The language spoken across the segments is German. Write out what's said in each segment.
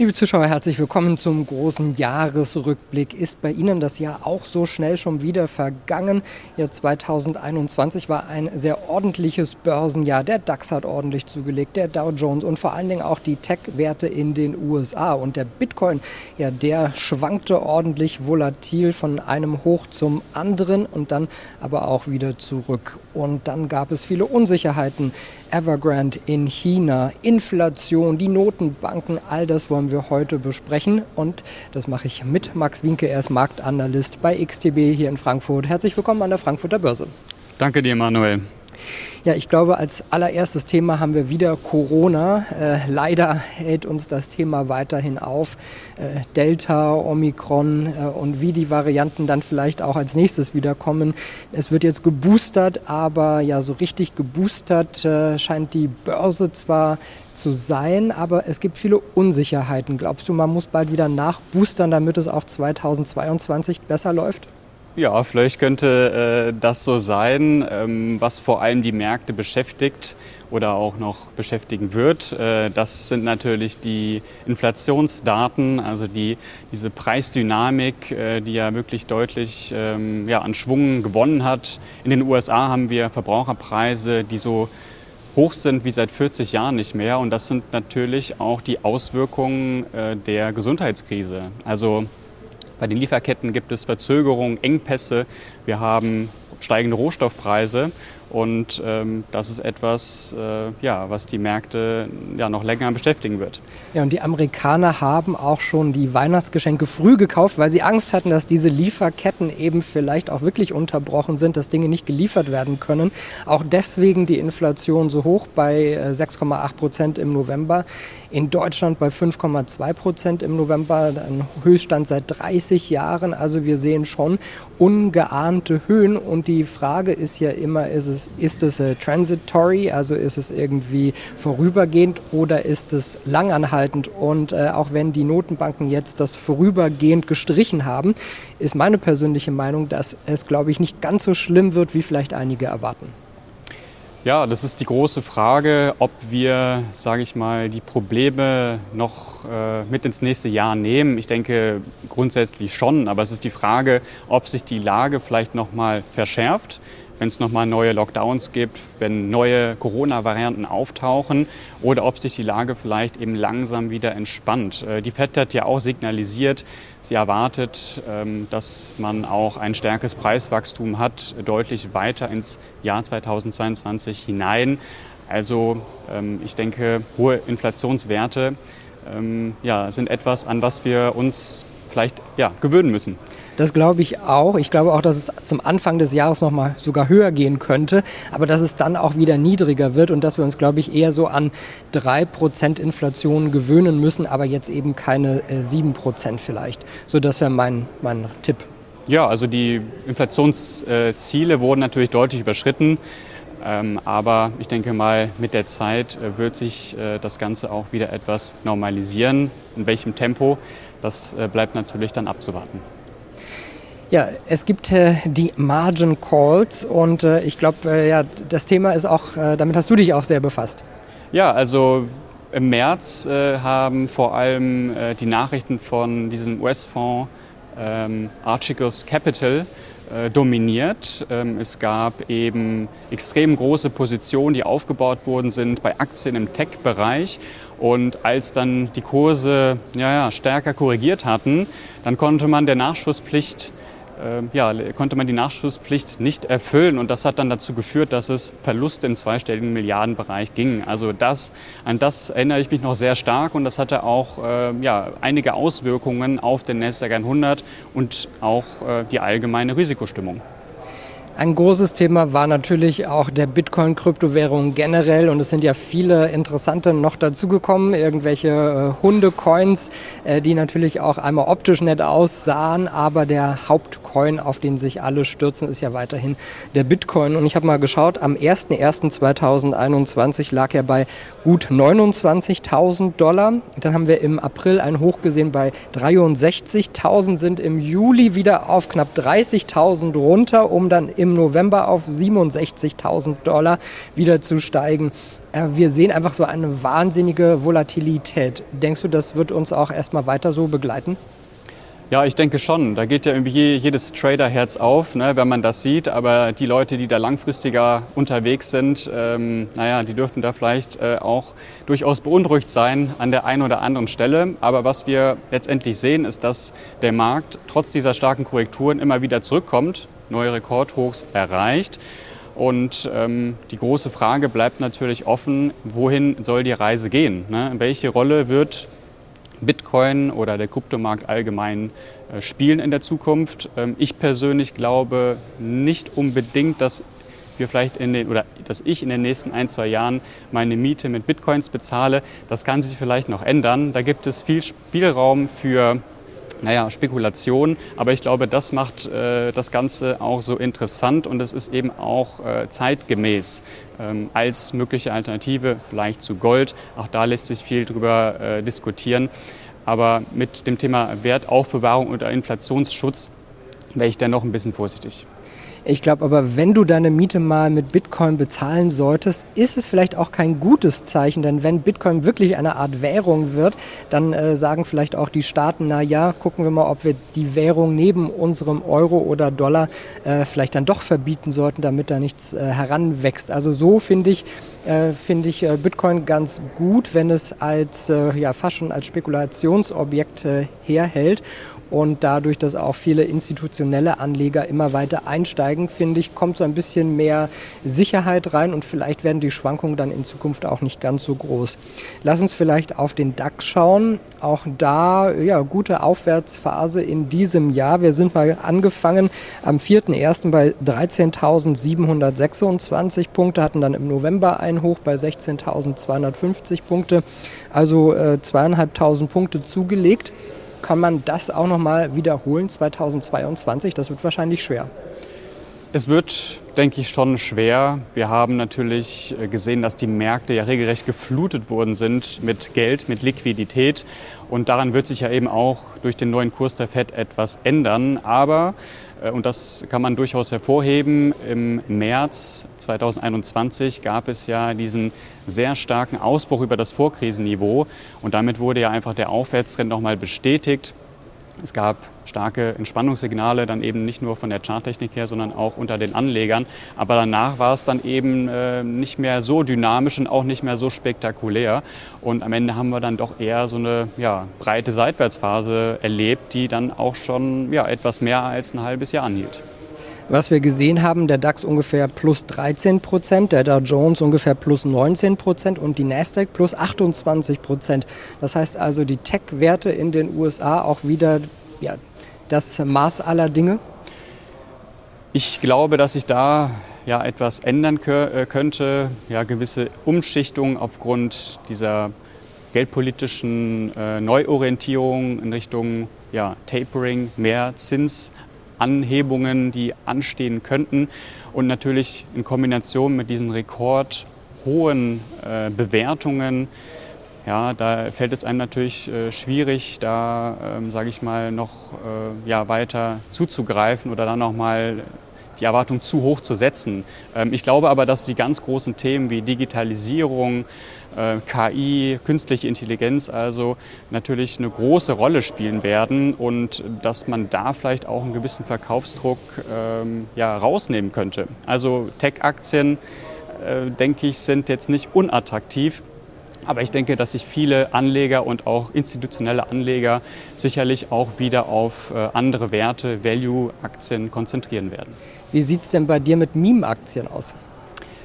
Liebe Zuschauer, herzlich willkommen zum großen Jahresrückblick. Ist bei Ihnen das Jahr auch so schnell schon wieder vergangen? Ja, 2021 war ein sehr ordentliches Börsenjahr. Der DAX hat ordentlich zugelegt, der Dow Jones und vor allen Dingen auch die Tech-Werte in den USA. Und der Bitcoin, ja, der schwankte ordentlich volatil von einem Hoch zum anderen und dann aber auch wieder zurück. Und dann gab es viele Unsicherheiten. Evergrande in China, Inflation, die Notenbanken, all das wollen wir heute besprechen. Und das mache ich mit Max Winke, er ist Marktanalyst bei XTB hier in Frankfurt. Herzlich willkommen an der Frankfurter Börse. Danke dir, Manuel. Ja, ich glaube, als allererstes Thema haben wir wieder Corona. Äh, leider hält uns das Thema weiterhin auf. Äh, Delta, Omikron äh, und wie die Varianten dann vielleicht auch als nächstes wiederkommen. Es wird jetzt geboostert, aber ja, so richtig geboostert äh, scheint die Börse zwar zu sein, aber es gibt viele Unsicherheiten. Glaubst du, man muss bald wieder nachboostern, damit es auch 2022 besser läuft? Ja, vielleicht könnte äh, das so sein, ähm, was vor allem die Märkte beschäftigt oder auch noch beschäftigen wird. Äh, das sind natürlich die Inflationsdaten, also die, diese Preisdynamik, äh, die ja wirklich deutlich ähm, ja, an Schwung gewonnen hat. In den USA haben wir Verbraucherpreise, die so hoch sind wie seit 40 Jahren nicht mehr. Und das sind natürlich auch die Auswirkungen äh, der Gesundheitskrise. Also bei den Lieferketten gibt es Verzögerungen, Engpässe. Wir haben steigende Rohstoffpreise und ähm, das ist etwas, äh, ja, was die Märkte ja, noch länger beschäftigen wird. Ja, und die Amerikaner haben auch schon die Weihnachtsgeschenke früh gekauft, weil sie Angst hatten, dass diese Lieferketten eben vielleicht auch wirklich unterbrochen sind, dass Dinge nicht geliefert werden können. Auch deswegen die Inflation so hoch bei 6,8 äh, Prozent im November. In Deutschland bei 5,2 Prozent im November, ein Höchststand seit 30 Jahren. Also wir sehen schon ungeahnte Höhen. Und die Frage ist ja immer, ist es es, ist es äh, transitory, also ist es irgendwie vorübergehend oder ist es langanhaltend? Und äh, auch wenn die Notenbanken jetzt das vorübergehend gestrichen haben, ist meine persönliche Meinung, dass es, glaube ich, nicht ganz so schlimm wird, wie vielleicht einige erwarten. Ja, das ist die große Frage, ob wir, sage ich mal, die Probleme noch äh, mit ins nächste Jahr nehmen. Ich denke grundsätzlich schon, aber es ist die Frage, ob sich die Lage vielleicht noch mal verschärft wenn es nochmal neue Lockdowns gibt, wenn neue Corona-Varianten auftauchen oder ob sich die Lage vielleicht eben langsam wieder entspannt. Äh, die FED hat ja auch signalisiert, sie erwartet, ähm, dass man auch ein stärkeres Preiswachstum hat, deutlich weiter ins Jahr 2022 hinein. Also ähm, ich denke, hohe Inflationswerte ähm, sind etwas, an was wir uns vielleicht ja, gewöhnen müssen. Das glaube ich auch. Ich glaube auch, dass es zum Anfang des Jahres noch mal sogar höher gehen könnte, aber dass es dann auch wieder niedriger wird und dass wir uns, glaube ich, eher so an 3% Inflation gewöhnen müssen, aber jetzt eben keine äh, 7% vielleicht. So, das wäre mein, mein Tipp. Ja, also die Inflationsziele wurden natürlich deutlich überschritten. Ähm, aber ich denke mal, mit der Zeit äh, wird sich äh, das Ganze auch wieder etwas normalisieren. In welchem Tempo, das äh, bleibt natürlich dann abzuwarten. Ja, es gibt äh, die Margin Calls und äh, ich glaube, äh, ja, das Thema ist auch, äh, damit hast du dich auch sehr befasst. Ja, also im März äh, haben vor allem äh, die Nachrichten von diesem US-Fonds ähm, Archegos Capital dominiert. Ähm, es gab eben extrem große Positionen, die aufgebaut worden sind bei Aktien im Tech-Bereich. Und als dann die Kurse ja, ja, stärker korrigiert hatten, dann konnte man der Nachschusspflicht ja, konnte man die Nachschusspflicht nicht erfüllen. Und das hat dann dazu geführt, dass es Verluste im zweistelligen Milliardenbereich ging. Also das, an das erinnere ich mich noch sehr stark und das hatte auch äh, ja, einige Auswirkungen auf den NASDAQ 100 und auch äh, die allgemeine Risikostimmung. Ein großes Thema war natürlich auch der Bitcoin-Kryptowährung generell und es sind ja viele interessante noch dazugekommen, irgendwelche äh, Hunde-Coins, äh, die natürlich auch einmal optisch nett aussahen, aber der Hauptcoin, auf den sich alle stürzen, ist ja weiterhin der Bitcoin. Und ich habe mal geschaut, am 01.01.2021 lag er bei gut 29.000 Dollar. Dann haben wir im April ein Hoch gesehen bei 63.000, sind im Juli wieder auf knapp 30.000 runter, um dann im im November auf 67.000 Dollar wieder zu steigen. Äh, wir sehen einfach so eine wahnsinnige Volatilität. Denkst du, das wird uns auch erstmal weiter so begleiten? Ja, ich denke schon. Da geht ja irgendwie jedes Traderherz auf, ne, wenn man das sieht. Aber die Leute, die da langfristiger unterwegs sind, ähm, naja, die dürften da vielleicht äh, auch durchaus beunruhigt sein an der einen oder anderen Stelle. Aber was wir letztendlich sehen, ist, dass der Markt trotz dieser starken Korrekturen immer wieder zurückkommt, neue Rekordhochs erreicht. Und ähm, die große Frage bleibt natürlich offen, wohin soll die Reise gehen? Ne? Welche Rolle wird Bitcoin oder der Kryptomarkt allgemein äh, spielen in der Zukunft. Ähm, ich persönlich glaube nicht unbedingt, dass wir vielleicht in den oder dass ich in den nächsten ein, zwei Jahren meine Miete mit Bitcoins bezahle. Das kann sich vielleicht noch ändern. Da gibt es viel Spielraum für naja, Spekulation. Aber ich glaube, das macht äh, das Ganze auch so interessant und es ist eben auch äh, zeitgemäß ähm, als mögliche Alternative vielleicht zu Gold. Auch da lässt sich viel drüber äh, diskutieren. Aber mit dem Thema Wertaufbewahrung oder Inflationsschutz wäre ich dann noch ein bisschen vorsichtig. Ich glaube aber, wenn du deine Miete mal mit Bitcoin bezahlen solltest, ist es vielleicht auch kein gutes Zeichen, denn wenn Bitcoin wirklich eine Art Währung wird, dann äh, sagen vielleicht auch die Staaten, na ja, gucken wir mal, ob wir die Währung neben unserem Euro oder Dollar äh, vielleicht dann doch verbieten sollten, damit da nichts äh, heranwächst. Also so finde ich, äh, finde ich äh, Bitcoin ganz gut, wenn es als, äh, ja, fast schon als Spekulationsobjekt herhält. Und dadurch, dass auch viele institutionelle Anleger immer weiter einsteigen, finde ich, kommt so ein bisschen mehr Sicherheit rein und vielleicht werden die Schwankungen dann in Zukunft auch nicht ganz so groß. Lass uns vielleicht auf den DAX schauen. Auch da, ja, gute Aufwärtsphase in diesem Jahr. Wir sind mal angefangen am 4.1. bei 13.726 Punkte, hatten dann im November ein Hoch bei 16.250 Punkte, also äh, zweieinhalbtausend Punkte zugelegt kann man das auch nochmal wiederholen 2022? Das wird wahrscheinlich schwer. Es wird, denke ich, schon schwer. Wir haben natürlich äh, gesehen, dass die Märkte ja regelrecht geflutet worden sind mit Geld, mit Liquidität. Und daran wird sich ja eben auch durch den neuen Kurs der FED etwas ändern. Aber, und das kann man durchaus hervorheben, im März 2021 gab es ja diesen sehr starken Ausbruch über das Vorkrisenniveau. Und damit wurde ja einfach der Aufwärtstrend nochmal bestätigt. Es gab starke Entspannungssignale, dann eben nicht nur von der Charttechnik her, sondern auch unter den Anlegern. Aber danach war es dann eben äh, nicht mehr so dynamisch und auch nicht mehr so spektakulär. Und am Ende haben wir dann doch eher so eine ja, breite Seitwärtsphase erlebt, die dann auch schon ja, etwas mehr als ein halbes Jahr anhielt. Was wir gesehen haben, der DAX ungefähr plus 13 Prozent, der Dow Jones ungefähr plus 19 Prozent und die Nasdaq plus 28 Prozent. Das heißt also, die Tech-Werte in den USA auch wieder ja, das Maß aller Dinge? Ich glaube, dass sich da ja etwas ändern äh, könnte, ja gewisse Umschichtungen aufgrund dieser geldpolitischen äh, Neuorientierung in Richtung ja, Tapering, mehr Zins Anhebungen, die anstehen könnten. Und natürlich in Kombination mit diesen rekordhohen äh, Bewertungen, ja, da fällt es einem natürlich äh, schwierig, da, ähm, sage ich mal, noch äh, ja, weiter zuzugreifen oder dann noch mal die Erwartung zu hoch zu setzen. Ähm, ich glaube aber, dass die ganz großen Themen wie Digitalisierung, äh, KI, künstliche Intelligenz also natürlich eine große Rolle spielen werden und dass man da vielleicht auch einen gewissen Verkaufsdruck ähm, ja, rausnehmen könnte. Also Tech-Aktien, äh, denke ich, sind jetzt nicht unattraktiv. Aber ich denke, dass sich viele Anleger und auch institutionelle Anleger sicherlich auch wieder auf äh, andere Werte, Value-Aktien konzentrieren werden. Wie sieht es denn bei dir mit Meme-Aktien aus?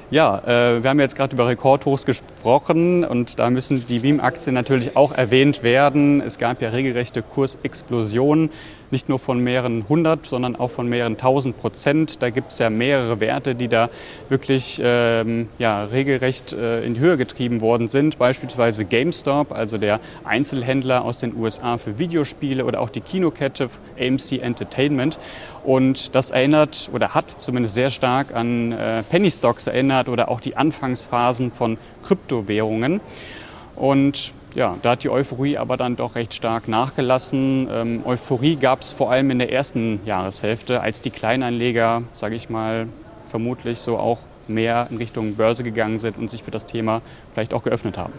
Ja, äh, wir haben jetzt gerade über Rekordhochs gesprochen und da müssen die Meme-Aktien natürlich auch erwähnt werden. Es gab ja regelrechte Kursexplosionen nicht nur von mehreren hundert, sondern auch von mehreren tausend Prozent. Da gibt es ja mehrere Werte, die da wirklich ähm, ja, regelrecht äh, in die Höhe getrieben worden sind. Beispielsweise GameStop, also der Einzelhändler aus den USA für Videospiele oder auch die Kinokette AMC Entertainment. Und das erinnert oder hat zumindest sehr stark an äh, Penny Stocks erinnert oder auch die Anfangsphasen von Kryptowährungen. Und ja, da hat die Euphorie aber dann doch recht stark nachgelassen. Ähm, Euphorie gab es vor allem in der ersten Jahreshälfte, als die Kleinanleger, sage ich mal, vermutlich so auch mehr in Richtung Börse gegangen sind und sich für das Thema vielleicht auch geöffnet haben.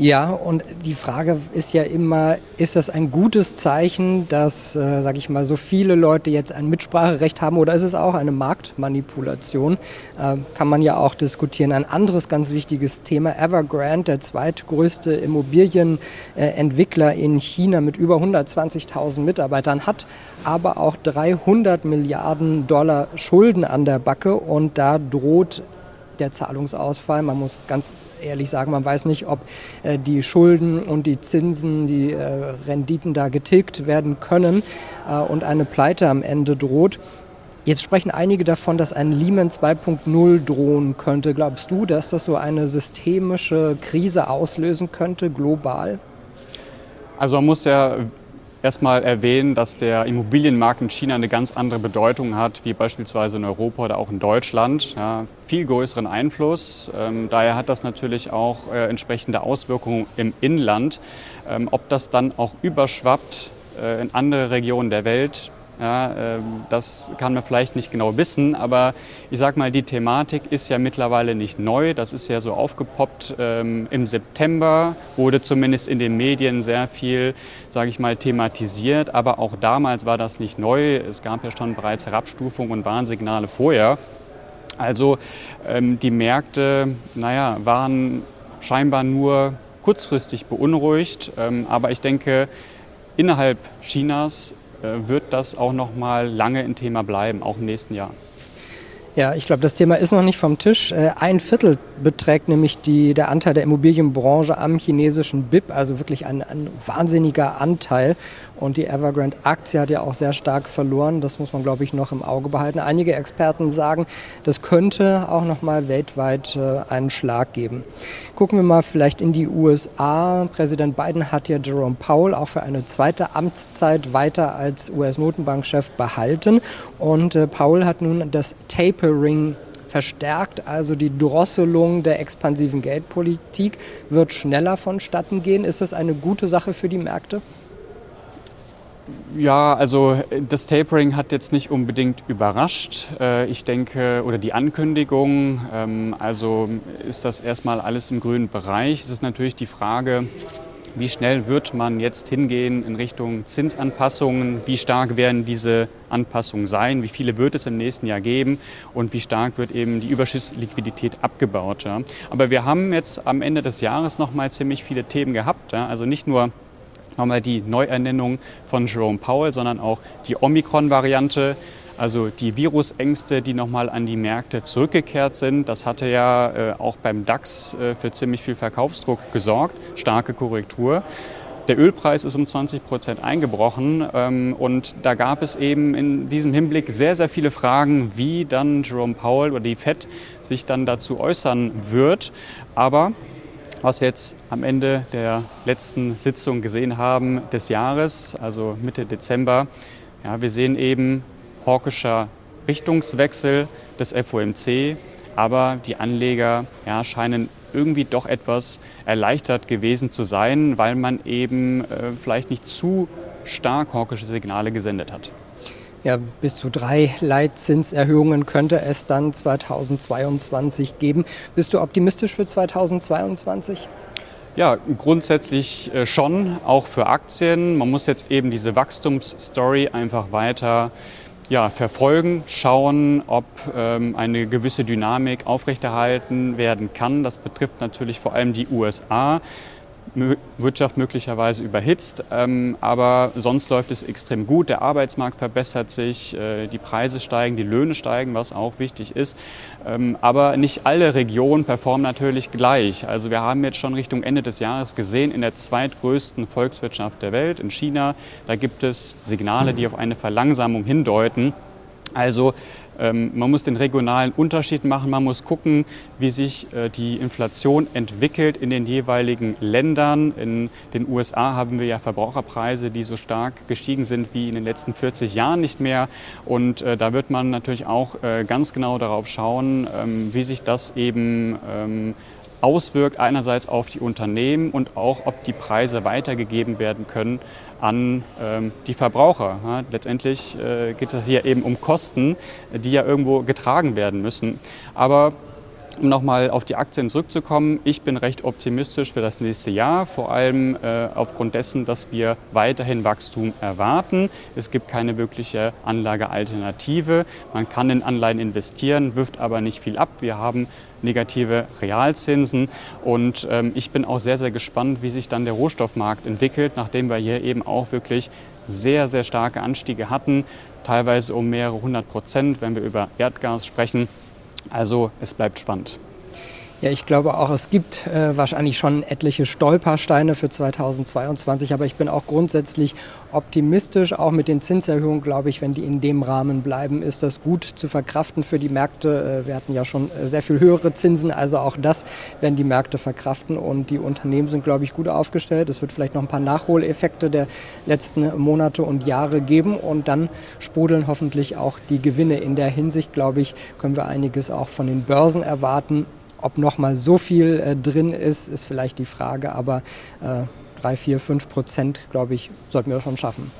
Ja, und die Frage ist ja immer, ist das ein gutes Zeichen, dass, äh, sage ich mal, so viele Leute jetzt ein Mitspracherecht haben oder ist es auch eine Marktmanipulation? Äh, kann man ja auch diskutieren. Ein anderes ganz wichtiges Thema, Evergrande, der zweitgrößte Immobilienentwickler in China mit über 120.000 Mitarbeitern, hat aber auch 300 Milliarden Dollar Schulden an der Backe und da droht der Zahlungsausfall. Man muss ganz ehrlich sagen, man weiß nicht, ob äh, die Schulden und die Zinsen, die äh, Renditen da getilgt werden können äh, und eine Pleite am Ende droht. Jetzt sprechen einige davon, dass ein Lehman 2.0 drohen könnte. Glaubst du, dass das so eine systemische Krise auslösen könnte, global? Also man muss ja erstmal erwähnen, dass der Immobilienmarkt in China eine ganz andere Bedeutung hat, wie beispielsweise in Europa oder auch in Deutschland. Ja, viel größeren Einfluss. Ähm, daher hat das natürlich auch äh, entsprechende Auswirkungen im Inland. Ähm, ob das dann auch überschwappt äh, in andere Regionen der Welt, ja, ähm, das kann man vielleicht nicht genau wissen, aber ich sage mal, die Thematik ist ja mittlerweile nicht neu. Das ist ja so aufgepoppt. Ähm, Im September wurde zumindest in den Medien sehr viel, sage ich mal, thematisiert. Aber auch damals war das nicht neu. Es gab ja schon bereits Herabstufungen und Warnsignale vorher. Also ähm, die Märkte, naja, waren scheinbar nur kurzfristig beunruhigt. Aber ich denke, innerhalb Chinas wird das auch noch mal lange ein Thema bleiben, auch im nächsten Jahr. Ja, ich glaube, das Thema ist noch nicht vom Tisch. Äh, ein Viertel beträgt nämlich die, der Anteil der Immobilienbranche am chinesischen BIP, also wirklich ein, ein wahnsinniger Anteil. Und die Evergrande-Aktie hat ja auch sehr stark verloren. Das muss man, glaube ich, noch im Auge behalten. Einige Experten sagen, das könnte auch noch mal weltweit äh, einen Schlag geben. Gucken wir mal vielleicht in die USA. Präsident Biden hat ja Jerome Powell auch für eine zweite Amtszeit weiter als US-Notenbankchef behalten. Und äh, Powell hat nun das Tapering verstärkt, also die Drosselung der expansiven Geldpolitik wird schneller vonstatten gehen. Ist das eine gute Sache für die Märkte? Ja, also das Tapering hat jetzt nicht unbedingt überrascht. Äh, ich denke, oder die Ankündigung, ähm, also ist das erstmal alles im grünen Bereich. Es ist natürlich die Frage, wie schnell wird man jetzt hingehen in Richtung Zinsanpassungen? Wie stark werden diese Anpassungen sein? Wie viele wird es im nächsten Jahr geben? Und wie stark wird eben die Überschussliquidität abgebaut? Ja? Aber wir haben jetzt am Ende des Jahres noch mal ziemlich viele Themen gehabt. Ja? Also nicht nur nochmal die Neuernennung von Jerome Powell, sondern auch die Omikron-Variante. Also die Virusängste, die nochmal an die Märkte zurückgekehrt sind, das hatte ja äh, auch beim DAX äh, für ziemlich viel Verkaufsdruck gesorgt, starke Korrektur. Der Ölpreis ist um 20 Prozent eingebrochen ähm, und da gab es eben in diesem Hinblick sehr, sehr viele Fragen, wie dann Jerome Powell oder die Fed sich dann dazu äußern wird. Aber was wir jetzt am Ende der letzten Sitzung gesehen haben des Jahres, also Mitte Dezember. Ja, wir sehen eben hawkischer Richtungswechsel des FOMC, aber die Anleger ja, scheinen irgendwie doch etwas erleichtert gewesen zu sein, weil man eben äh, vielleicht nicht zu stark hawkische Signale gesendet hat. Ja, bis zu drei Leitzinserhöhungen könnte es dann 2022 geben. Bist du optimistisch für 2022? Ja, grundsätzlich äh, schon, auch für Aktien. Man muss jetzt eben diese Wachstumsstory einfach weiter ja, verfolgen, schauen, ob ähm, eine gewisse Dynamik aufrechterhalten werden kann. Das betrifft natürlich vor allem die USA. Wirtschaft möglicherweise überhitzt. Ähm, aber sonst läuft es extrem gut. Der Arbeitsmarkt verbessert sich, äh, die Preise steigen, die Löhne steigen, was auch wichtig ist. Ähm, aber nicht alle Regionen performen natürlich gleich. Also wir haben jetzt schon Richtung Ende des Jahres gesehen, in der zweitgrößten Volkswirtschaft der Welt, in China, da gibt es Signale, die auf eine Verlangsamung hindeuten. Also man muss den regionalen Unterschied machen, man muss gucken, wie sich äh, die Inflation entwickelt in den jeweiligen Ländern. In den USA haben wir ja Verbraucherpreise, die so stark gestiegen sind wie in den letzten 40 Jahren nicht mehr. Und äh, da wird man natürlich auch äh, ganz genau darauf schauen, ähm, wie sich das eben ähm, auswirkt, einerseits auf die Unternehmen und auch, ob die Preise weitergegeben werden können an ähm, die Verbraucher. Ja, letztendlich äh, geht es hier eben um Kosten, die ja irgendwo getragen werden müssen. Aber um nochmal auf die Aktien zurückzukommen, ich bin recht optimistisch für das nächste Jahr, vor allem äh, aufgrund dessen, dass wir weiterhin Wachstum erwarten. Es gibt keine wirkliche Anlagealternative. Man kann in Anleihen investieren, wirft aber nicht viel ab. Wir haben negative Realzinsen und ähm, ich bin auch sehr, sehr gespannt, wie sich dann der Rohstoffmarkt entwickelt, nachdem wir hier eben auch wirklich sehr, sehr starke Anstiege hatten, teilweise um mehrere hundert Prozent, wenn wir über Erdgas sprechen. Also es bleibt spannend. Ja, ich glaube auch, es gibt äh, wahrscheinlich schon etliche Stolpersteine für 2022, aber ich bin auch grundsätzlich optimistisch. Auch mit den Zinserhöhungen, glaube ich, wenn die in dem Rahmen bleiben, ist das gut zu verkraften für die Märkte. Äh, wir hatten ja schon äh, sehr viel höhere Zinsen, also auch das werden die Märkte verkraften und die Unternehmen sind, glaube ich, gut aufgestellt. Es wird vielleicht noch ein paar Nachholeffekte der letzten Monate und Jahre geben und dann sprudeln hoffentlich auch die Gewinne. In der Hinsicht, glaube ich, können wir einiges auch von den Börsen erwarten. Ob noch mal so viel äh, drin ist, ist vielleicht die Frage, aber äh, 3, 4, 5 Prozent, glaube ich, sollten wir schon schaffen.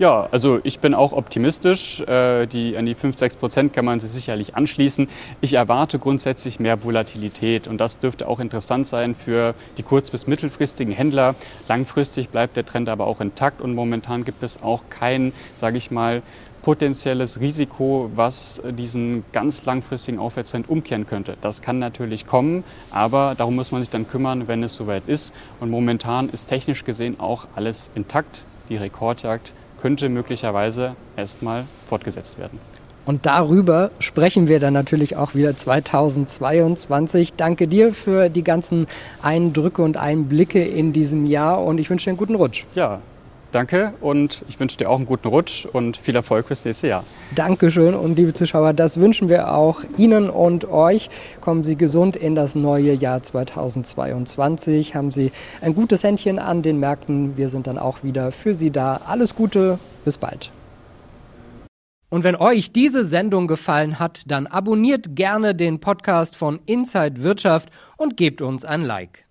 Ja, also ich bin auch optimistisch. Äh, die, an die 5, 6 Prozent kann man sich sicherlich anschließen. Ich erwarte grundsätzlich mehr Volatilität und das dürfte auch interessant sein für die kurz- bis mittelfristigen Händler. Langfristig bleibt der Trend aber auch intakt und momentan gibt es auch kein, sage ich mal, potenzielles Risiko, was diesen ganz langfristigen Aufwärtstrend umkehren könnte. Das kann natürlich kommen, aber darum muss man sich dann kümmern, wenn es soweit ist. Und momentan ist technisch gesehen auch alles intakt. Die Rekordjagd könnte möglicherweise erstmal fortgesetzt werden. Und darüber sprechen wir dann natürlich auch wieder 2022. Danke dir für die ganzen Eindrücke und Einblicke in diesem Jahr und ich wünsche dir einen guten Rutsch. Ja, Danke und ich wünsche dir auch einen guten Rutsch und viel Erfolg fürs nächste Jahr. Dankeschön und liebe Zuschauer, das wünschen wir auch Ihnen und euch. Kommen Sie gesund in das neue Jahr 2022. Haben Sie ein gutes Händchen an den Märkten. Wir sind dann auch wieder für Sie da. Alles Gute, bis bald. Und wenn euch diese Sendung gefallen hat, dann abonniert gerne den Podcast von Inside Wirtschaft und gebt uns ein Like.